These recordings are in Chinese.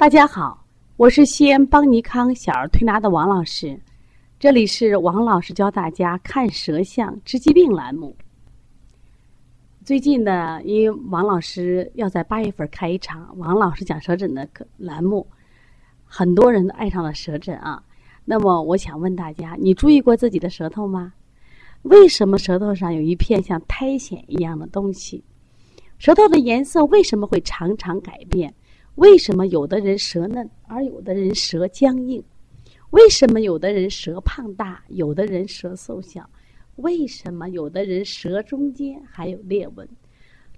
大家好，我是西安邦尼康小儿推拿的王老师，这里是王老师教大家看舌象治疾病栏目。最近呢，因为王老师要在八月份开一场王老师讲舌诊的栏目，很多人都爱上了舌诊啊。那么，我想问大家，你注意过自己的舌头吗？为什么舌头上有一片像苔藓一样的东西？舌头的颜色为什么会常常改变？为什么有的人舌嫩，而有的人舌僵硬？为什么有的人舌胖大，有的人舌瘦小？为什么有的人舌中间还有裂纹？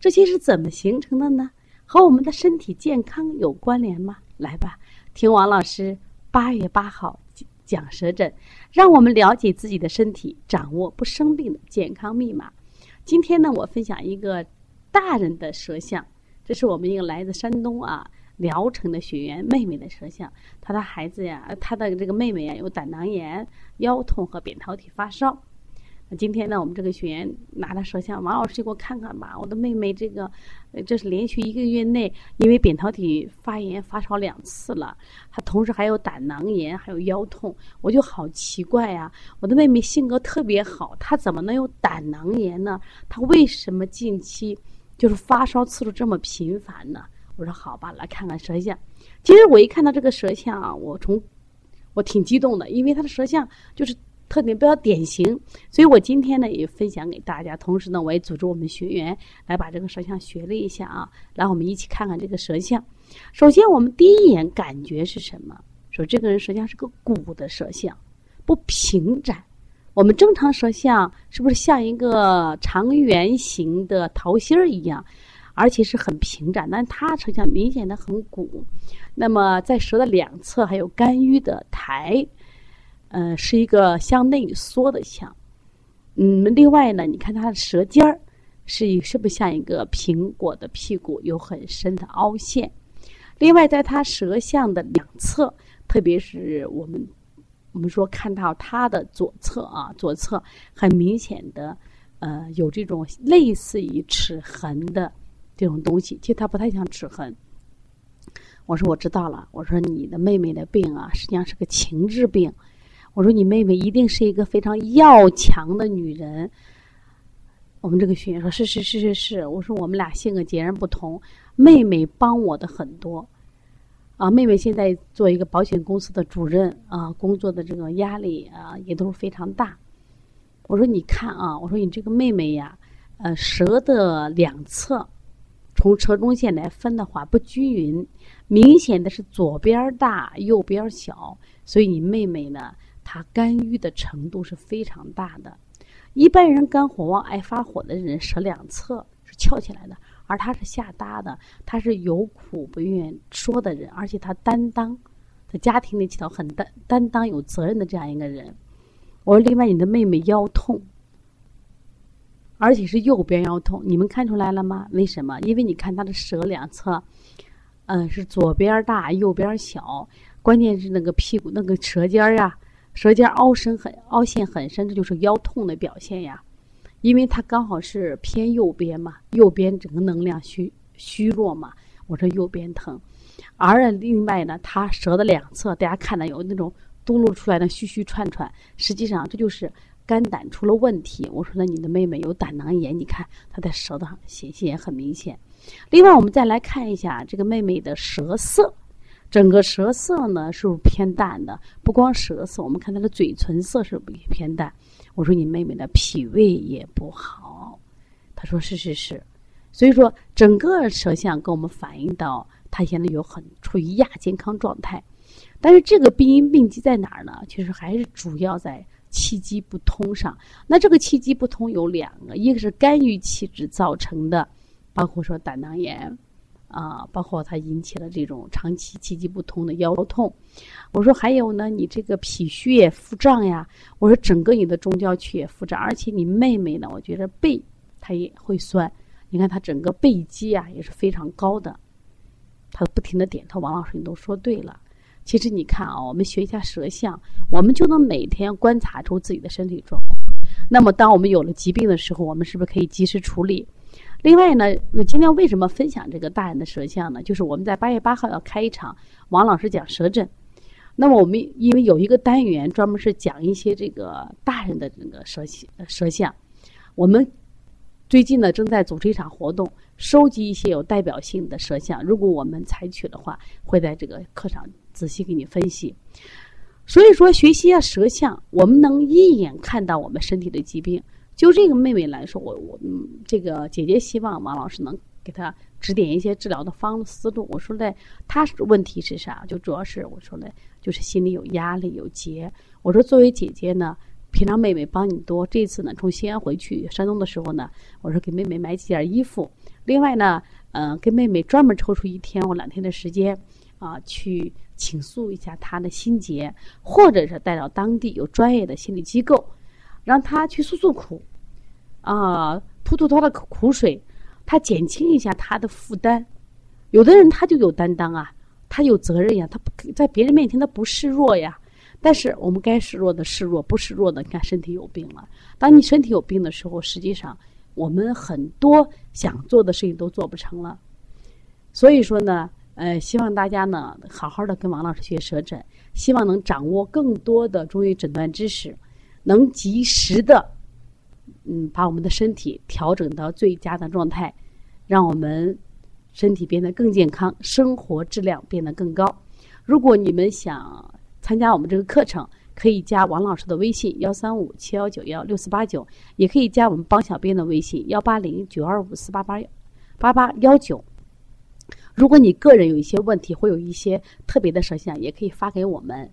这些是怎么形成的呢？和我们的身体健康有关联吗？来吧，听王老师八月八号讲舌诊，让我们了解自己的身体，掌握不生病的健康密码。今天呢，我分享一个大人的舌象，这是我们一个来自山东啊。聊城的学员妹妹的舌象，她的孩子呀，她的这个妹妹呀，有胆囊炎、腰痛和扁桃体发烧。那今天呢，我们这个学员拿着舌象，王老师给我看看吧。我的妹妹这个，这是连续一个月内因为扁桃体发炎发烧两次了，她同时还有胆囊炎，还有腰痛。我就好奇怪呀，我的妹妹性格特别好，她怎么能有胆囊炎呢？她为什么近期就是发烧次数这么频繁呢？我说好吧，来看看舌象。其实我一看到这个舌象啊，我从我挺激动的，因为它的舌象就是特点比较典型，所以我今天呢也分享给大家。同时呢，我也组织我们学员来把这个舌象学了一下啊，来我们一起看看这个舌象。首先，我们第一眼感觉是什么？说这个人舌象是个鼓的舌象，不平展。我们正常舌象是不是像一个长圆形的桃心儿一样？而且是很平展，但它舌象明显的很鼓。那么在舌的两侧还有肝郁的苔，嗯，是一个向内缩的象。嗯，另外呢，你看它的舌尖儿是是不是像一个苹果的屁股，有很深的凹陷？另外，在它舌象的两侧，特别是我们我们说看到它的左侧啊，左侧很明显的呃有这种类似于齿痕的。这种东西其实他不太想齿痕。我说我知道了。我说你的妹妹的病啊，实际上是个情志病。我说你妹妹一定是一个非常要强的女人。我们这个学员说：“是是是是是。”我说我们俩性格截然不同。妹妹帮我的很多啊。妹妹现在做一个保险公司的主任啊，工作的这个压力啊也都是非常大。我说你看啊，我说你这个妹妹呀，呃，舌的两侧。从车中线来分的话不均匀，明显的是左边大右边小，所以你妹妹呢，她肝郁的程度是非常大的。一般人肝火旺爱发火的人，舌两侧是翘起来的，而她是下搭的，她是有苦不愿说的人，而且她担当，在家庭里起到很担担当有责任的这样一个人。我说，另外你的妹妹腰痛。而且是右边腰痛，你们看出来了吗？为什么？因为你看他的舌两侧，嗯，是左边大，右边小。关键是那个屁股那个舌尖儿啊，舌尖凹深很凹陷很深，这就是腰痛的表现呀。因为它刚好是偏右边嘛，右边整个能量虚虚弱嘛，我说右边疼。而另外呢，它舌的两侧，大家看到有那种嘟噜出来的虚虚串串，实际上这就是。肝胆出了问题，我说那你的妹妹有胆囊炎，你看她的舌头上显现也很明显。另外，我们再来看一下这个妹妹的舌色，整个舌色呢是不是偏淡的？不光舌色，我们看她的嘴唇色是不是偏淡？我说你妹妹的脾胃也不好，她说是是是。所以说，整个舌象跟我们反映到她现在有很处于亚健康状态。但是这个病因病机在哪儿呢？其实还是主要在。气机不通上，那这个气机不通有两个，一个是肝郁气滞造成的，包括说胆囊炎，啊，包括它引起了这种长期气机不通的腰痛。我说还有呢，你这个脾虚也腹胀呀。我说整个你的中焦区也腹胀，而且你妹妹呢，我觉得背她也会酸。你看她整个背肌啊也是非常高的，她不停的点头。王老师，你都说对了。其实你看啊，我们学一下舌象，我们就能每天观察出自己的身体状况。那么，当我们有了疾病的时候，我们是不是可以及时处理？另外呢，今天为什么分享这个大人的舌象呢？就是我们在八月八号要开一场王老师讲舌诊。那么我们因为有一个单元专门是讲一些这个大人的这个舌舌象，我们最近呢正在组织一场活动，收集一些有代表性的舌象。如果我们采取的话，会在这个课上仔细给你分析。所以说，学习一下舌象，我们能一眼看到我们身体的疾病。就这个妹妹来说，我我嗯，这个姐姐希望王老师能给她指点一些治疗的方思路。我说嘞，她问题是啥？就主要是我说嘞，就是心里有压力有结。我说作为姐姐呢，平常妹妹帮你多，这次呢从西安回去山东的时候呢，我说给妹妹买几件衣服。另外呢，嗯，给妹妹专门抽出一天或两天的时间啊，去倾诉一下他的心结，或者是带到当地有专业的心理机构。让他去诉诉苦，啊，吐吐他的苦水，他减轻一下他的负担。有的人他就有担当啊，他有责任呀，他不在别人面前他不示弱呀。但是我们该示弱的示弱，不示弱的，你看身体有病了。当你身体有病的时候，实际上我们很多想做的事情都做不成了。所以说呢，呃，希望大家呢好好的跟王老师学舌诊，希望能掌握更多的中医诊断知识。能及时的，嗯，把我们的身体调整到最佳的状态，让我们身体变得更健康，生活质量变得更高。如果你们想参加我们这个课程，可以加王老师的微信幺三五七幺九幺六四八九，也可以加我们帮小编的微信幺八零九二五四八八八八幺九。如果你个人有一些问题，会有一些特别的设想，也可以发给我们。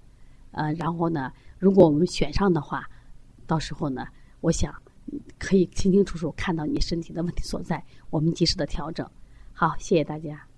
呃，然后呢，如果我们选上的话。到时候呢，我想可以清清楚楚看到你身体的问题所在，我们及时的调整。好，谢谢大家。